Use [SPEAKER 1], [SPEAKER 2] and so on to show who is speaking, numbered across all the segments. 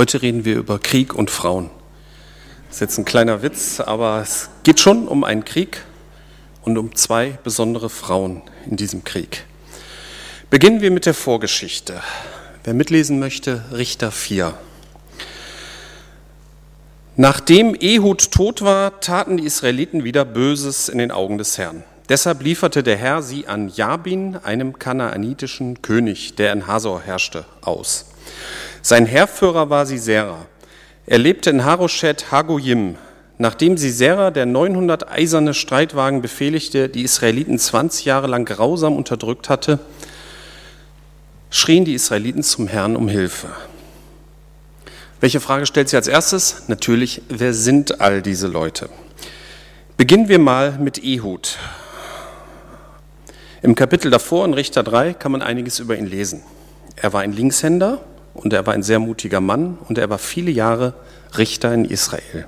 [SPEAKER 1] Heute reden wir über Krieg und Frauen. Das ist jetzt ein kleiner Witz, aber es geht schon um einen Krieg und um zwei besondere Frauen in diesem Krieg. Beginnen wir mit der Vorgeschichte. Wer mitlesen möchte, Richter 4. Nachdem Ehud tot war, taten die Israeliten wieder Böses in den Augen des Herrn. Deshalb lieferte der Herr sie an Jabin, einem kanaanitischen König, der in Hasor herrschte, aus. Sein Heerführer war Sisera. Er lebte in Haroshet Hagoyim. Nachdem Sisera, der 900 eiserne Streitwagen befehligte, die Israeliten 20 Jahre lang grausam unterdrückt hatte, schrien die Israeliten zum Herrn um Hilfe. Welche Frage stellt sie als erstes? Natürlich, wer sind all diese Leute? Beginnen wir mal mit Ehud. Im Kapitel davor in Richter 3 kann man einiges über ihn lesen. Er war ein Linkshänder und er war ein sehr mutiger Mann und er war viele Jahre Richter in Israel.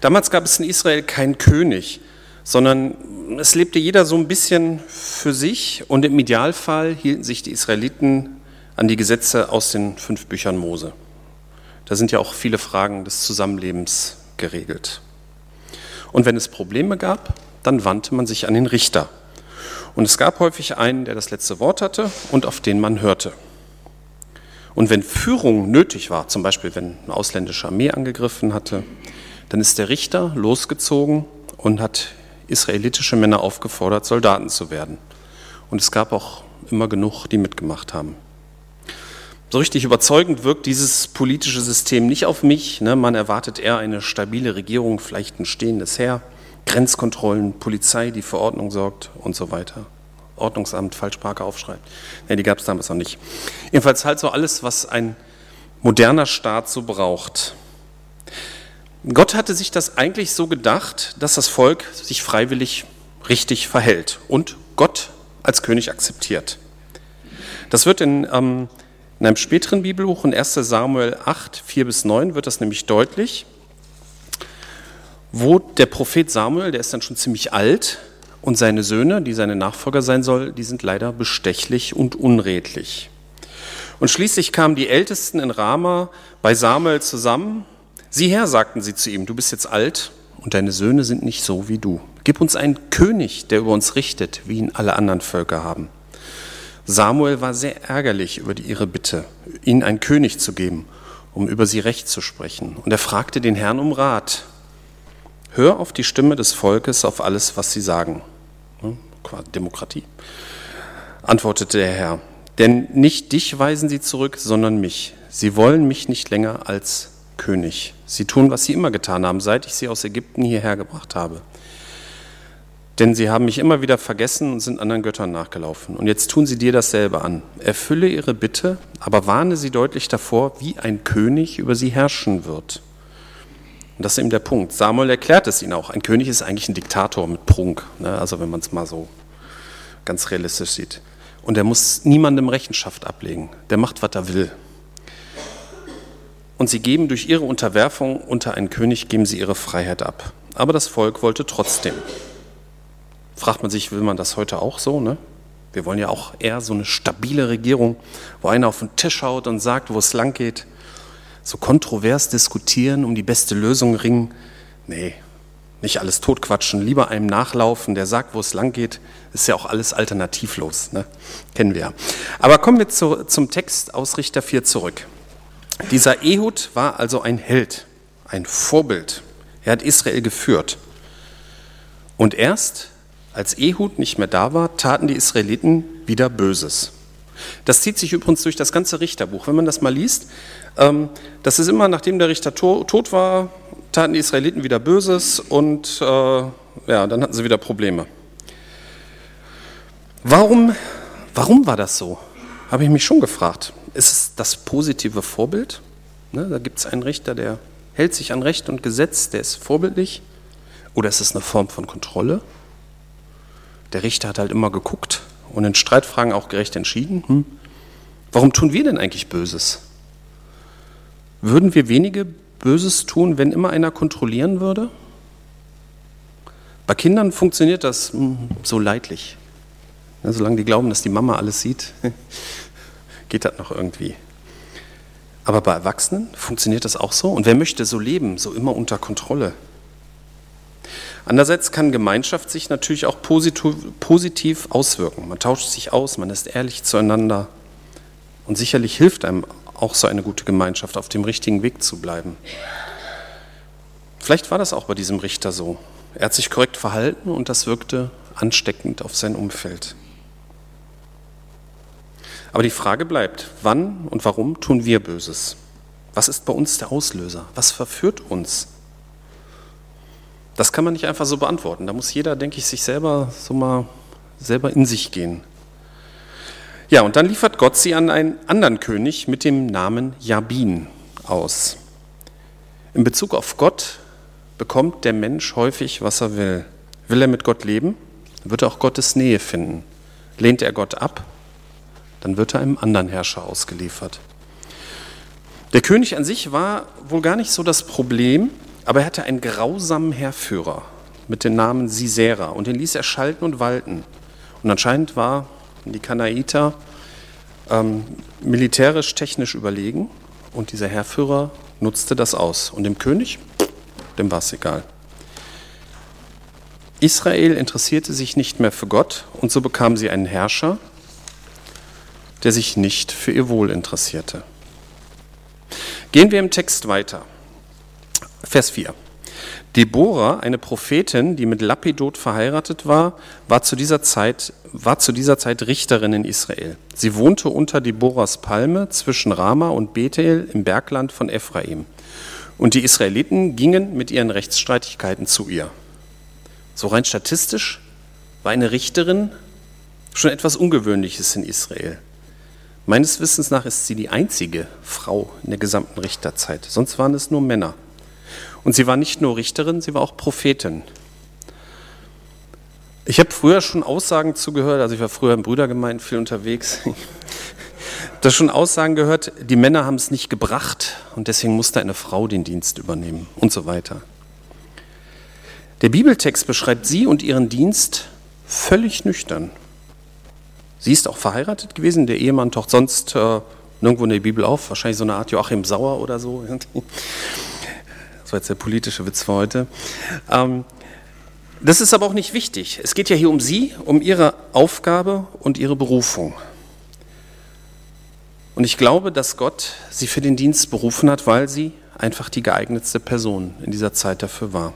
[SPEAKER 1] Damals gab es in Israel keinen König, sondern es lebte jeder so ein bisschen für sich und im Idealfall hielten sich die Israeliten an die Gesetze aus den fünf Büchern Mose. Da sind ja auch viele Fragen des Zusammenlebens geregelt. Und wenn es Probleme gab, dann wandte man sich an den Richter. Und es gab häufig einen, der das letzte Wort hatte und auf den man hörte. Und wenn Führung nötig war, zum Beispiel wenn eine ausländische Armee angegriffen hatte, dann ist der Richter losgezogen und hat israelitische Männer aufgefordert, Soldaten zu werden. Und es gab auch immer genug, die mitgemacht haben. So richtig überzeugend wirkt dieses politische System nicht auf mich. Ne? Man erwartet eher eine stabile Regierung, vielleicht ein stehendes Heer. Grenzkontrollen, Polizei, die für Ordnung sorgt und so weiter. Ordnungsamt, Falschsprache aufschreibt. Ja, die gab es damals noch nicht. Jedenfalls halt so alles, was ein moderner Staat so braucht. Gott hatte sich das eigentlich so gedacht, dass das Volk sich freiwillig richtig verhält und Gott als König akzeptiert. Das wird in, ähm, in einem späteren Bibelbuch, in 1 Samuel 8, 4 bis 9, wird das nämlich deutlich wo der Prophet Samuel, der ist dann schon ziemlich alt, und seine Söhne, die seine Nachfolger sein sollen, die sind leider bestechlich und unredlich. Und schließlich kamen die Ältesten in Rama bei Samuel zusammen. Sieh her, sagten sie zu ihm, du bist jetzt alt und deine Söhne sind nicht so wie du. Gib uns einen König, der über uns richtet, wie ihn alle anderen Völker haben. Samuel war sehr ärgerlich über ihre Bitte, ihnen einen König zu geben, um über sie Recht zu sprechen. Und er fragte den Herrn um Rat. Hör auf die Stimme des Volkes, auf alles, was sie sagen. Demokratie. Antwortete der Herr. Denn nicht dich weisen sie zurück, sondern mich. Sie wollen mich nicht länger als König. Sie tun, was sie immer getan haben, seit ich sie aus Ägypten hierher gebracht habe. Denn sie haben mich immer wieder vergessen und sind anderen Göttern nachgelaufen. Und jetzt tun sie dir dasselbe an. Erfülle ihre Bitte, aber warne sie deutlich davor, wie ein König über sie herrschen wird. Und das ist eben der Punkt. Samuel erklärt es ihnen auch. Ein König ist eigentlich ein Diktator mit Prunk, ne? also wenn man es mal so ganz realistisch sieht. Und er muss niemandem Rechenschaft ablegen. Der macht, was er will. Und sie geben durch ihre Unterwerfung unter einen König, geben sie ihre Freiheit ab. Aber das Volk wollte trotzdem. Fragt man sich, will man das heute auch so? Ne? Wir wollen ja auch eher so eine stabile Regierung, wo einer auf den Tisch haut und sagt, wo es lang geht so kontrovers diskutieren, um die beste Lösung ringen. Nee, nicht alles totquatschen, lieber einem nachlaufen, der sagt, wo es lang geht, ist ja auch alles alternativlos, ne? kennen wir. Aber kommen wir zu, zum Text aus Richter 4 zurück. Dieser Ehud war also ein Held, ein Vorbild. Er hat Israel geführt. Und erst als Ehud nicht mehr da war, taten die Israeliten wieder Böses. Das zieht sich übrigens durch das ganze Richterbuch. Wenn man das mal liest, das ist immer, nachdem der Richter tot war, taten die Israeliten wieder Böses und äh, ja, dann hatten sie wieder Probleme. Warum, warum war das so? Habe ich mich schon gefragt. Ist es das positive Vorbild? Ne, da gibt es einen Richter, der hält sich an Recht und Gesetz, der ist vorbildlich. Oder ist es eine Form von Kontrolle? Der Richter hat halt immer geguckt und in Streitfragen auch gerecht entschieden. Hm? Warum tun wir denn eigentlich Böses? Würden wir wenige Böses tun, wenn immer einer kontrollieren würde? Bei Kindern funktioniert das hm, so leidlich. Solange die glauben, dass die Mama alles sieht, geht das noch irgendwie. Aber bei Erwachsenen funktioniert das auch so? Und wer möchte so leben, so immer unter Kontrolle? Andererseits kann Gemeinschaft sich natürlich auch positiv auswirken. Man tauscht sich aus, man ist ehrlich zueinander. Und sicherlich hilft einem auch so eine gute Gemeinschaft, auf dem richtigen Weg zu bleiben. Vielleicht war das auch bei diesem Richter so. Er hat sich korrekt verhalten und das wirkte ansteckend auf sein Umfeld. Aber die Frage bleibt, wann und warum tun wir Böses? Was ist bei uns der Auslöser? Was verführt uns? Das kann man nicht einfach so beantworten. Da muss jeder, denke ich, sich selber so mal selber in sich gehen. Ja, und dann liefert Gott sie an einen anderen König mit dem Namen Jabin aus. In Bezug auf Gott bekommt der Mensch häufig, was er will. Will er mit Gott leben, wird er auch Gottes Nähe finden. Lehnt er Gott ab, dann wird er einem anderen Herrscher ausgeliefert. Der König an sich war wohl gar nicht so das Problem, aber er hatte einen grausamen Heerführer mit dem Namen Sisera und den ließ er schalten und walten. Und anscheinend war die Kanaiter ähm, militärisch technisch überlegen und dieser Heerführer nutzte das aus. Und dem König, dem war es egal. Israel interessierte sich nicht mehr für Gott und so bekam sie einen Herrscher, der sich nicht für ihr Wohl interessierte. Gehen wir im Text weiter. Vers 4. Deborah, eine Prophetin, die mit Lapidot verheiratet war, war zu dieser Zeit, war zu dieser Zeit Richterin in Israel. Sie wohnte unter Deborahs Palme zwischen Rama und Bethel im Bergland von Ephraim. Und die Israeliten gingen mit ihren Rechtsstreitigkeiten zu ihr. So rein statistisch war eine Richterin schon etwas Ungewöhnliches in Israel. Meines Wissens nach ist sie die einzige Frau in der gesamten Richterzeit. Sonst waren es nur Männer. Und sie war nicht nur Richterin, sie war auch Prophetin. Ich habe früher schon Aussagen zugehört, also ich war früher im Brüdergemeinde viel unterwegs. da schon Aussagen gehört, die Männer haben es nicht gebracht und deswegen musste eine Frau den Dienst übernehmen und so weiter. Der Bibeltext beschreibt sie und ihren Dienst völlig nüchtern. Sie ist auch verheiratet gewesen, der Ehemann taucht sonst äh, nirgendwo in der Bibel auf, wahrscheinlich so eine Art Joachim Sauer oder so. War jetzt der politische Witz für heute. Ähm, das ist aber auch nicht wichtig. Es geht ja hier um sie, um ihre Aufgabe und ihre Berufung. Und ich glaube, dass Gott sie für den Dienst berufen hat, weil sie einfach die geeignetste Person in dieser Zeit dafür war.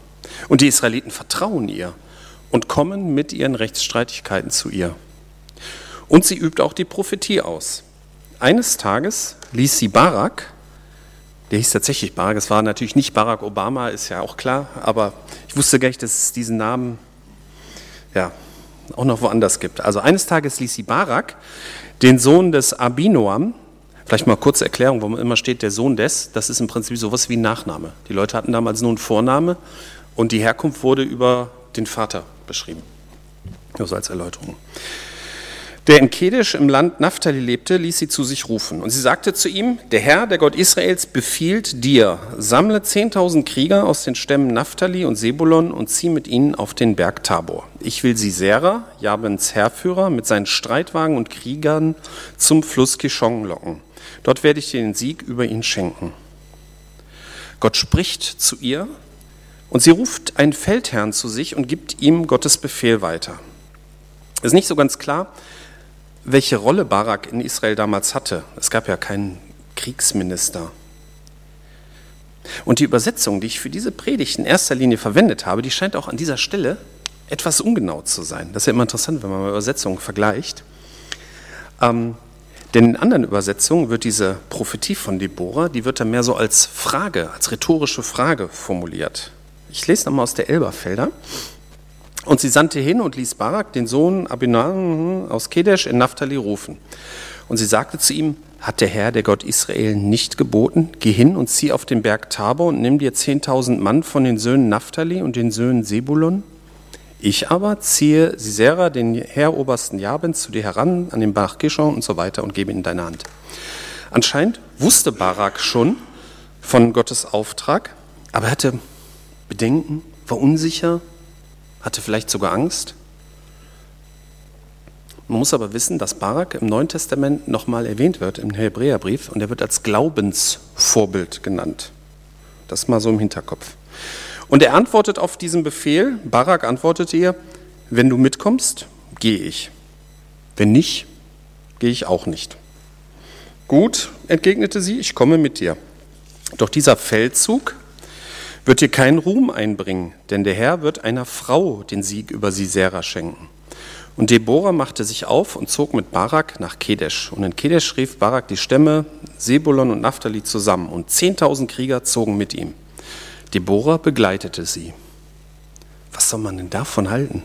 [SPEAKER 1] Und die Israeliten vertrauen ihr und kommen mit ihren Rechtsstreitigkeiten zu ihr. Und sie übt auch die Prophetie aus. Eines Tages ließ sie Barak, der hieß tatsächlich Barak, es war natürlich nicht Barack Obama, ist ja auch klar, aber ich wusste gar nicht, dass es diesen Namen ja, auch noch woanders gibt. Also eines Tages ließ sie Barak, den Sohn des Abinoam, vielleicht mal kurze Erklärung, wo man immer steht, der Sohn des, das ist im Prinzip sowas wie ein Nachname. Die Leute hatten damals nur einen Vorname und die Herkunft wurde über den Vater beschrieben. Nur so als Erläuterung der in Kedesh im Land Naphtali lebte, ließ sie zu sich rufen. Und sie sagte zu ihm, der Herr, der Gott Israels, befiehlt dir, sammle 10.000 Krieger aus den Stämmen Naphtali und Sebulon und zieh mit ihnen auf den Berg Tabor. Ich will Sisera, Jabens Herrführer, mit seinen Streitwagen und Kriegern zum Fluss Kishon locken. Dort werde ich dir den Sieg über ihn schenken. Gott spricht zu ihr und sie ruft einen Feldherrn zu sich und gibt ihm Gottes Befehl weiter. Es ist nicht so ganz klar, welche Rolle Barak in Israel damals hatte. Es gab ja keinen Kriegsminister. Und die Übersetzung, die ich für diese Predigt in erster Linie verwendet habe, die scheint auch an dieser Stelle etwas ungenau zu sein. Das ist ja immer interessant, wenn man mal Übersetzungen vergleicht. Ähm, denn in anderen Übersetzungen wird diese Prophetie von Deborah, die wird dann mehr so als Frage, als rhetorische Frage formuliert. Ich lese nochmal aus der Elberfelder. Und sie sandte hin und ließ Barak, den Sohn Abinan aus Kedesh in Naphtali, rufen. Und sie sagte zu ihm, hat der Herr, der Gott Israel, nicht geboten, geh hin und zieh auf den Berg Tabor und nimm dir zehntausend Mann von den Söhnen Naphtali und den Söhnen Sebulon? Ich aber ziehe Sisera, den Heerobersten Jabens, zu dir heran, an den Bach Kishon und so weiter und gebe ihn in deine Hand. Anscheinend wusste Barak schon von Gottes Auftrag, aber er hatte Bedenken, war unsicher, hatte vielleicht sogar Angst. Man muss aber wissen, dass Barak im Neuen Testament nochmal erwähnt wird im Hebräerbrief und er wird als Glaubensvorbild genannt. Das mal so im Hinterkopf. Und er antwortet auf diesen Befehl, Barak antwortet ihr, wenn du mitkommst, gehe ich. Wenn nicht, gehe ich auch nicht. Gut, entgegnete sie, ich komme mit dir. Doch dieser Feldzug wird dir keinen Ruhm einbringen, denn der Herr wird einer Frau den Sieg über Sisera schenken. Und Deborah machte sich auf und zog mit Barak nach Kedesh. Und in Kedesh rief Barak die Stämme Sebulon und Naphtali zusammen und zehntausend Krieger zogen mit ihm. Deborah begleitete sie. Was soll man denn davon halten?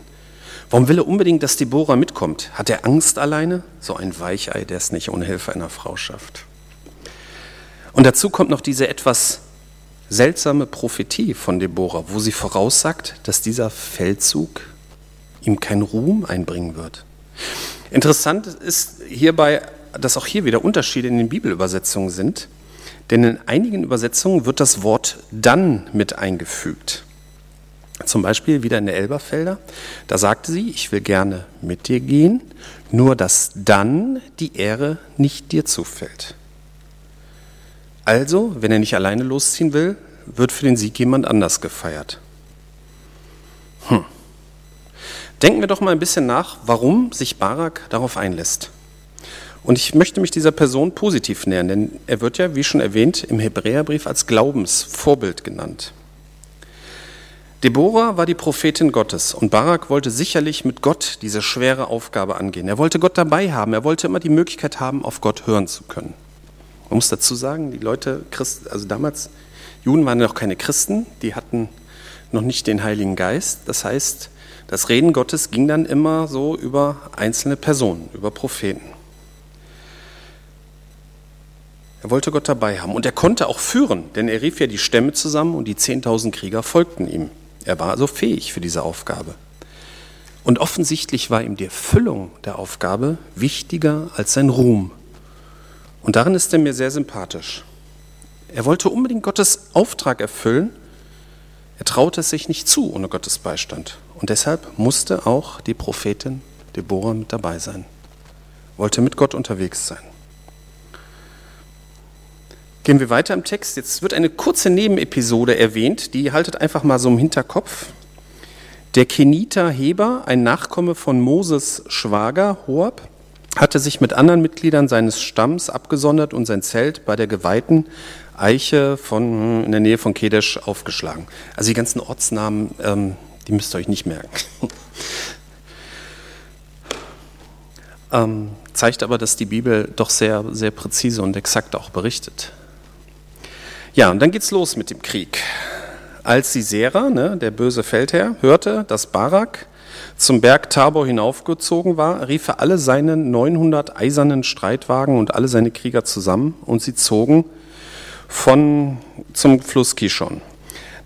[SPEAKER 1] Warum will er unbedingt, dass Deborah mitkommt? Hat er Angst alleine? So ein Weichei, der es nicht ohne Hilfe einer Frau schafft. Und dazu kommt noch diese etwas seltsame Prophetie von Deborah, wo sie voraussagt, dass dieser Feldzug ihm keinen Ruhm einbringen wird. Interessant ist hierbei, dass auch hier wieder Unterschiede in den Bibelübersetzungen sind, denn in einigen Übersetzungen wird das Wort dann mit eingefügt. Zum Beispiel wieder in der Elberfelder. Da sagte sie, ich will gerne mit dir gehen, nur dass dann die Ehre nicht dir zufällt. Also, wenn er nicht alleine losziehen will, wird für den Sieg jemand anders gefeiert. Hm. Denken wir doch mal ein bisschen nach, warum sich Barak darauf einlässt. Und ich möchte mich dieser Person positiv nähern, denn er wird ja, wie schon erwähnt, im Hebräerbrief als Glaubensvorbild genannt. Deborah war die Prophetin Gottes und Barak wollte sicherlich mit Gott diese schwere Aufgabe angehen. Er wollte Gott dabei haben, er wollte immer die Möglichkeit haben, auf Gott hören zu können. Man muss dazu sagen, die Leute, also damals, Juden waren noch keine Christen, die hatten noch nicht den Heiligen Geist. Das heißt, das Reden Gottes ging dann immer so über einzelne Personen, über Propheten. Er wollte Gott dabei haben und er konnte auch führen, denn er rief ja die Stämme zusammen und die 10.000 Krieger folgten ihm. Er war also fähig für diese Aufgabe. Und offensichtlich war ihm die Erfüllung der Aufgabe wichtiger als sein Ruhm. Und darin ist er mir sehr sympathisch. Er wollte unbedingt Gottes Auftrag erfüllen. Er traute es sich nicht zu ohne Gottes Beistand. Und deshalb musste auch die Prophetin Deborah mit dabei sein. Wollte mit Gott unterwegs sein. Gehen wir weiter im Text. Jetzt wird eine kurze Nebenepisode erwähnt, die haltet einfach mal so im Hinterkopf. Der Keniter Heber, ein Nachkomme von Moses Schwager Hoab, hatte sich mit anderen Mitgliedern seines Stamms abgesondert und sein Zelt bei der geweihten Eiche von, hm, in der Nähe von Kedesh aufgeschlagen. Also die ganzen Ortsnamen, ähm, die müsst ihr euch nicht merken. ähm, zeigt aber, dass die Bibel doch sehr, sehr präzise und exakt auch berichtet. Ja, und dann geht's los mit dem Krieg. Als Sisera, ne, der böse Feldherr, hörte, dass Barak zum Berg Tabor hinaufgezogen war, rief er alle seine 900 eisernen Streitwagen und alle seine Krieger zusammen und sie zogen von, zum Fluss Kishon.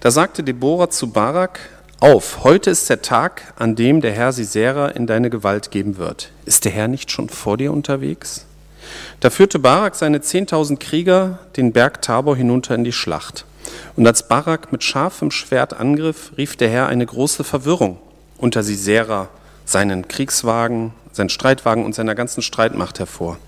[SPEAKER 1] Da sagte Deborah zu Barak, auf, heute ist der Tag, an dem der Herr Sisera in deine Gewalt geben wird. Ist der Herr nicht schon vor dir unterwegs? Da führte Barak seine 10.000 Krieger den Berg Tabor hinunter in die Schlacht. Und als Barak mit scharfem Schwert angriff, rief der Herr eine große Verwirrung unter Sisera, seinen Kriegswagen, seinen Streitwagen und seiner ganzen Streitmacht hervor.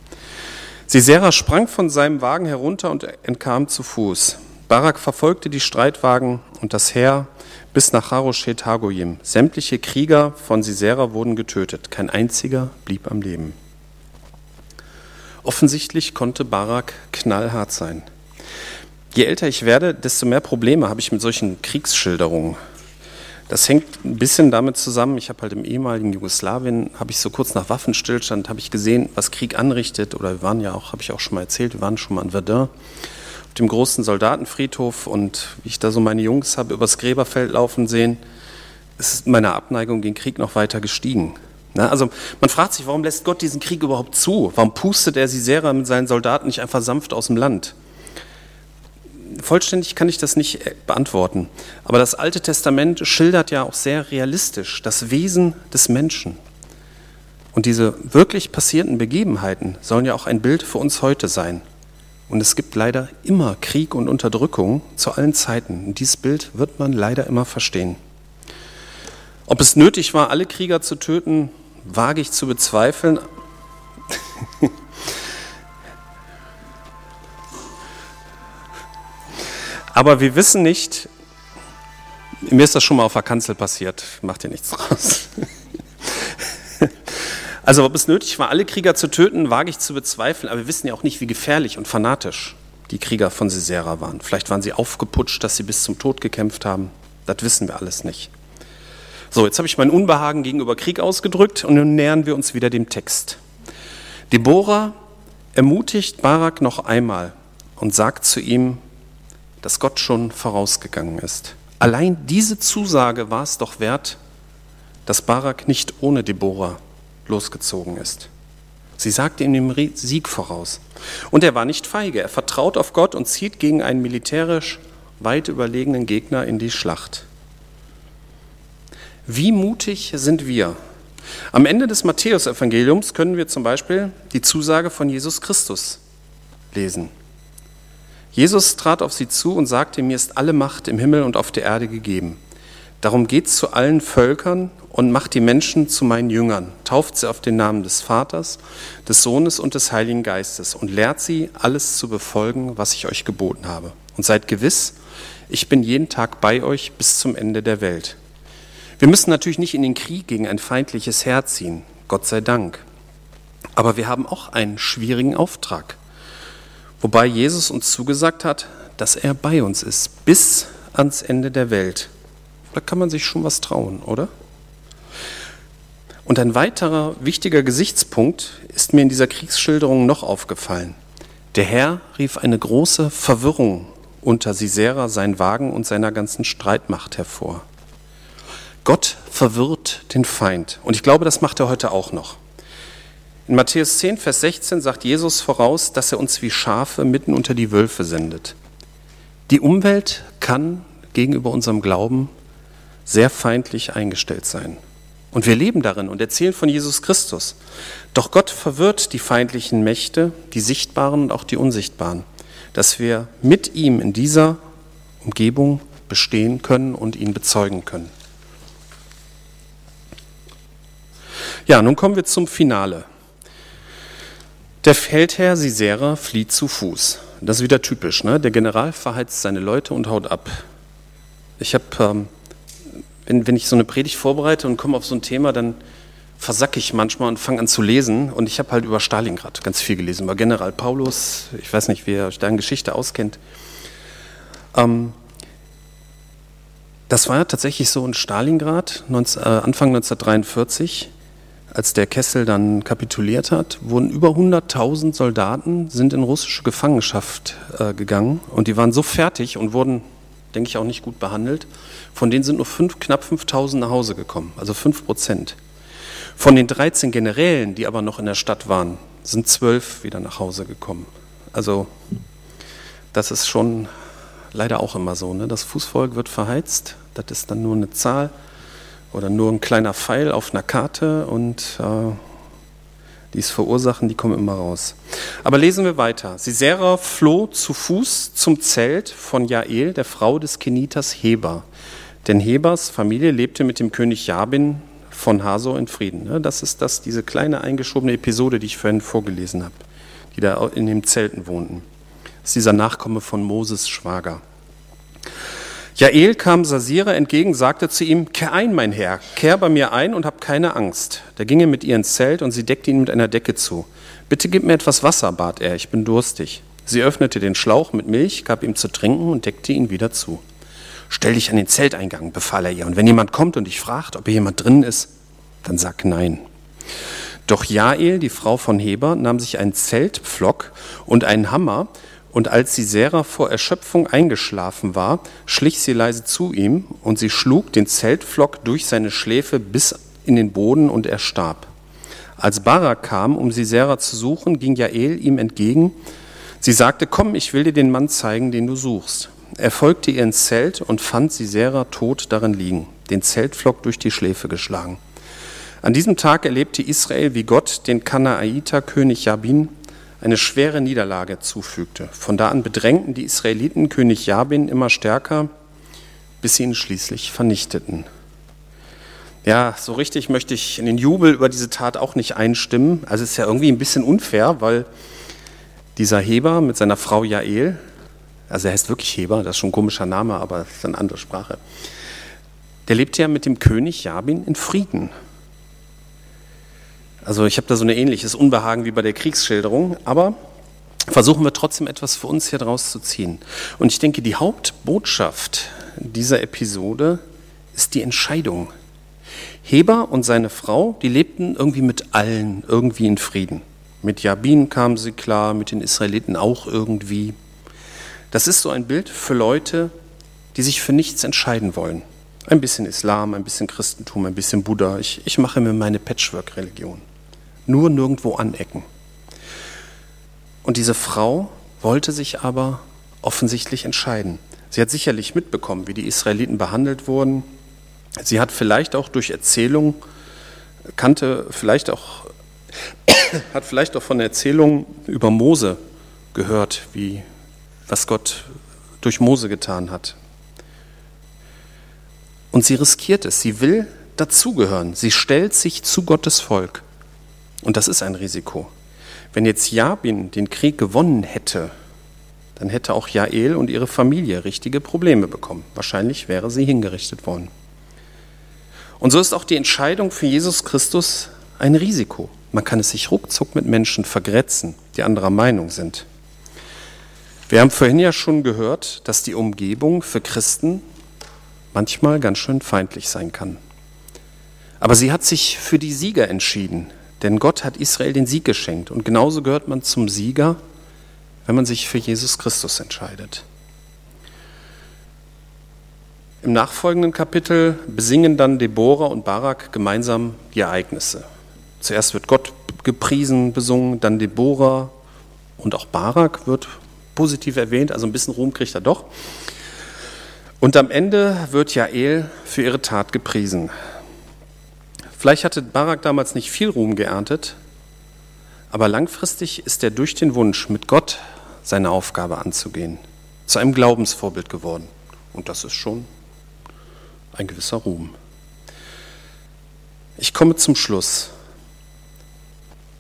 [SPEAKER 1] Sisera sprang von seinem Wagen herunter und entkam zu Fuß. Barak verfolgte die Streitwagen und das Heer bis nach Haroshet Hagoyim. Sämtliche Krieger von Sisera wurden getötet, kein einziger blieb am Leben. Offensichtlich konnte Barak knallhart sein. Je älter ich werde, desto mehr Probleme habe ich mit solchen Kriegsschilderungen. Das hängt ein bisschen damit zusammen, ich habe halt im ehemaligen Jugoslawien, habe ich so kurz nach Waffenstillstand, habe ich gesehen, was Krieg anrichtet, oder wir waren ja auch, habe ich auch schon mal erzählt, wir waren schon mal in Verdun, auf dem großen Soldatenfriedhof und wie ich da so meine Jungs habe übers Gräberfeld laufen sehen, ist meine Abneigung gegen Krieg noch weiter gestiegen. Na, also man fragt sich, warum lässt Gott diesen Krieg überhaupt zu? Warum pustet er Sisera mit seinen Soldaten nicht einfach sanft aus dem Land? Vollständig kann ich das nicht äh, beantworten. Aber das Alte Testament schildert ja auch sehr realistisch das Wesen des Menschen. Und diese wirklich passierenden Begebenheiten sollen ja auch ein Bild für uns heute sein. Und es gibt leider immer Krieg und Unterdrückung zu allen Zeiten. Und dieses Bild wird man leider immer verstehen. Ob es nötig war, alle Krieger zu töten, wage ich zu bezweifeln. Aber wir wissen nicht, mir ist das schon mal auf der Kanzel passiert, macht ihr nichts draus. Also ob es nötig war, alle Krieger zu töten, wage ich zu bezweifeln, aber wir wissen ja auch nicht, wie gefährlich und fanatisch die Krieger von Sisera waren. Vielleicht waren sie aufgeputscht, dass sie bis zum Tod gekämpft haben. Das wissen wir alles nicht. So, jetzt habe ich mein Unbehagen gegenüber Krieg ausgedrückt und nun nähern wir uns wieder dem Text. Deborah ermutigt Barak noch einmal und sagt zu ihm, dass Gott schon vorausgegangen ist. Allein diese Zusage war es doch wert, dass Barak nicht ohne Deborah losgezogen ist. Sie sagte ihm den Sieg voraus. Und er war nicht feige. Er vertraut auf Gott und zieht gegen einen militärisch weit überlegenen Gegner in die Schlacht. Wie mutig sind wir? Am Ende des Matthäusevangeliums können wir zum Beispiel die Zusage von Jesus Christus lesen. Jesus trat auf sie zu und sagte, mir ist alle Macht im Himmel und auf der Erde gegeben. Darum geht zu allen Völkern und macht die Menschen zu meinen Jüngern, tauft sie auf den Namen des Vaters, des Sohnes und des Heiligen Geistes und lehrt sie, alles zu befolgen, was ich euch geboten habe. Und seid gewiss, ich bin jeden Tag bei euch bis zum Ende der Welt. Wir müssen natürlich nicht in den Krieg gegen ein feindliches Heer ziehen, Gott sei Dank. Aber wir haben auch einen schwierigen Auftrag, wobei Jesus uns zugesagt hat, dass er bei uns ist, bis ans Ende der Welt. Da kann man sich schon was trauen, oder? Und ein weiterer wichtiger Gesichtspunkt ist mir in dieser Kriegsschilderung noch aufgefallen. Der Herr rief eine große Verwirrung unter Sisera, sein Wagen und seiner ganzen Streitmacht hervor. Gott verwirrt den Feind. Und ich glaube, das macht er heute auch noch. In Matthäus 10, Vers 16 sagt Jesus voraus, dass er uns wie Schafe mitten unter die Wölfe sendet. Die Umwelt kann gegenüber unserem Glauben sehr feindlich eingestellt sein. Und wir leben darin und erzählen von Jesus Christus. Doch Gott verwirrt die feindlichen Mächte, die sichtbaren und auch die unsichtbaren, dass wir mit ihm in dieser Umgebung bestehen können und ihn bezeugen können. Ja, nun kommen wir zum Finale. Der Feldherr Sisera flieht zu Fuß. Das ist wieder typisch. Ne? Der General verheizt seine Leute und haut ab. Ich habe ähm, wenn, wenn ich so eine Predigt vorbereite und komme auf so ein Thema, dann versacke ich manchmal und fange an zu lesen. Und ich habe halt über Stalingrad ganz viel gelesen, über General Paulus. Ich weiß nicht, wer euch da in Geschichte auskennt. Ähm, das war tatsächlich so in Stalingrad, 19, äh, Anfang 1943, als der Kessel dann kapituliert hat, wurden über 100.000 Soldaten sind in russische Gefangenschaft äh, gegangen und die waren so fertig und wurden denke ich, auch nicht gut behandelt. Von denen sind nur fünf, knapp 5000 nach Hause gekommen, also 5 Prozent. Von den 13 Generälen, die aber noch in der Stadt waren, sind zwölf wieder nach Hause gekommen. Also das ist schon leider auch immer so. Ne? Das Fußvolk wird verheizt, das ist dann nur eine Zahl oder nur ein kleiner Pfeil auf einer Karte und äh, die es verursachen, die kommen immer raus. Aber lesen wir weiter. Sisera floh zu Fuß zum Zelt von Jael, der Frau des Keniters Heber. Denn Hebers Familie lebte mit dem König Jabin von Hasor in Frieden. Ne, das ist das, diese kleine eingeschobene Episode, die ich vorhin vorgelesen habe, die da in den Zelten wohnten. Das ist dieser Nachkomme von Moses Schwager. Jael kam Sasira entgegen, sagte zu ihm, kehr ein, mein Herr, kehr bei mir ein und hab keine Angst. Da ging er mit ihr ins Zelt und sie deckte ihn mit einer Decke zu. Bitte gib mir etwas Wasser, bat er, ich bin durstig. Sie öffnete den Schlauch mit Milch, gab ihm zu trinken und deckte ihn wieder zu. Stell dich an den Zelteingang, befahl er ihr, und wenn jemand kommt und dich fragt, ob hier jemand drin ist, dann sag nein. Doch Jael, die Frau von Heber, nahm sich einen Zeltpflock und einen Hammer und als Sisera vor Erschöpfung eingeschlafen war, schlich sie leise zu ihm, und sie schlug den Zeltflock durch seine Schläfe bis in den Boden, und er starb. Als Barak kam, um Sisera zu suchen, ging Jael ihm entgegen. Sie sagte, komm, ich will dir den Mann zeigen, den du suchst. Er folgte ihr ins Zelt und fand Sisera tot darin liegen, den Zeltflock durch die Schläfe geschlagen. An diesem Tag erlebte Israel, wie Gott den Kanaaniter König Jabin eine schwere Niederlage zufügte. Von da an bedrängten die Israeliten König Jabin immer stärker, bis sie ihn schließlich vernichteten. Ja, so richtig möchte ich in den Jubel über diese Tat auch nicht einstimmen. Also es ist ja irgendwie ein bisschen unfair, weil dieser Heber mit seiner Frau Jael, also er heißt wirklich Heber, das ist schon ein komischer Name, aber das ist eine andere Sprache, der lebte ja mit dem König Jabin in Frieden. Also ich habe da so ein ähnliches Unbehagen wie bei der Kriegsschilderung, aber versuchen wir trotzdem etwas für uns hier draus zu ziehen. Und ich denke, die Hauptbotschaft dieser Episode ist die Entscheidung. Heber und seine Frau, die lebten irgendwie mit allen irgendwie in Frieden. Mit Jabin kamen sie klar, mit den Israeliten auch irgendwie. Das ist so ein Bild für Leute, die sich für nichts entscheiden wollen. Ein bisschen Islam, ein bisschen Christentum, ein bisschen Buddha. Ich, ich mache mir meine Patchwork-Religion. Nur nirgendwo anecken. Und diese Frau wollte sich aber offensichtlich entscheiden. Sie hat sicherlich mitbekommen, wie die Israeliten behandelt wurden, Sie hat vielleicht auch durch Erzählung, kannte vielleicht auch, hat vielleicht auch von Erzählungen über Mose gehört, wie, was Gott durch Mose getan hat. Und sie riskiert es, sie will dazugehören, sie stellt sich zu Gottes Volk. Und das ist ein Risiko. Wenn jetzt Jabin den Krieg gewonnen hätte, dann hätte auch Jael und ihre Familie richtige Probleme bekommen. Wahrscheinlich wäre sie hingerichtet worden. Und so ist auch die Entscheidung für Jesus Christus ein Risiko. Man kann es sich ruckzuck mit Menschen vergrätzen, die anderer Meinung sind. Wir haben vorhin ja schon gehört, dass die Umgebung für Christen manchmal ganz schön feindlich sein kann. Aber sie hat sich für die Sieger entschieden, denn Gott hat Israel den Sieg geschenkt. Und genauso gehört man zum Sieger, wenn man sich für Jesus Christus entscheidet. Im nachfolgenden Kapitel besingen dann Deborah und Barak gemeinsam die Ereignisse. Zuerst wird Gott gepriesen, besungen, dann Deborah und auch Barak wird positiv erwähnt, also ein bisschen Ruhm kriegt er doch. Und am Ende wird Jael für ihre Tat gepriesen. Vielleicht hatte Barak damals nicht viel Ruhm geerntet, aber langfristig ist er durch den Wunsch, mit Gott seine Aufgabe anzugehen, zu einem Glaubensvorbild geworden. Und das ist schon ein gewisser Ruhm. Ich komme zum Schluss.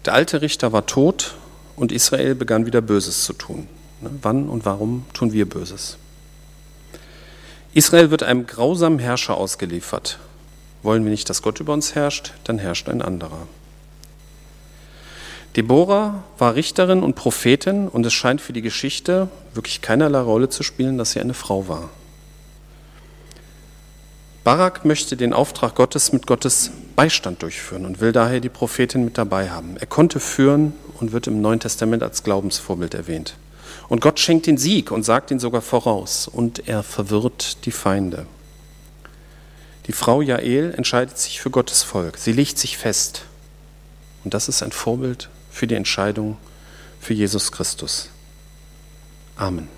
[SPEAKER 1] Der alte Richter war tot und Israel begann wieder Böses zu tun. Ne, wann und warum tun wir Böses? Israel wird einem grausamen Herrscher ausgeliefert. Wollen wir nicht, dass Gott über uns herrscht, dann herrscht ein anderer. Deborah war Richterin und Prophetin und es scheint für die Geschichte wirklich keinerlei Rolle zu spielen, dass sie eine Frau war. Barak möchte den Auftrag Gottes mit Gottes Beistand durchführen und will daher die Prophetin mit dabei haben. Er konnte führen und wird im Neuen Testament als Glaubensvorbild erwähnt. Und Gott schenkt den Sieg und sagt ihn sogar voraus und er verwirrt die Feinde. Die Frau Jael entscheidet sich für Gottes Volk. Sie legt sich fest. Und das ist ein Vorbild für die Entscheidung für Jesus Christus. Amen.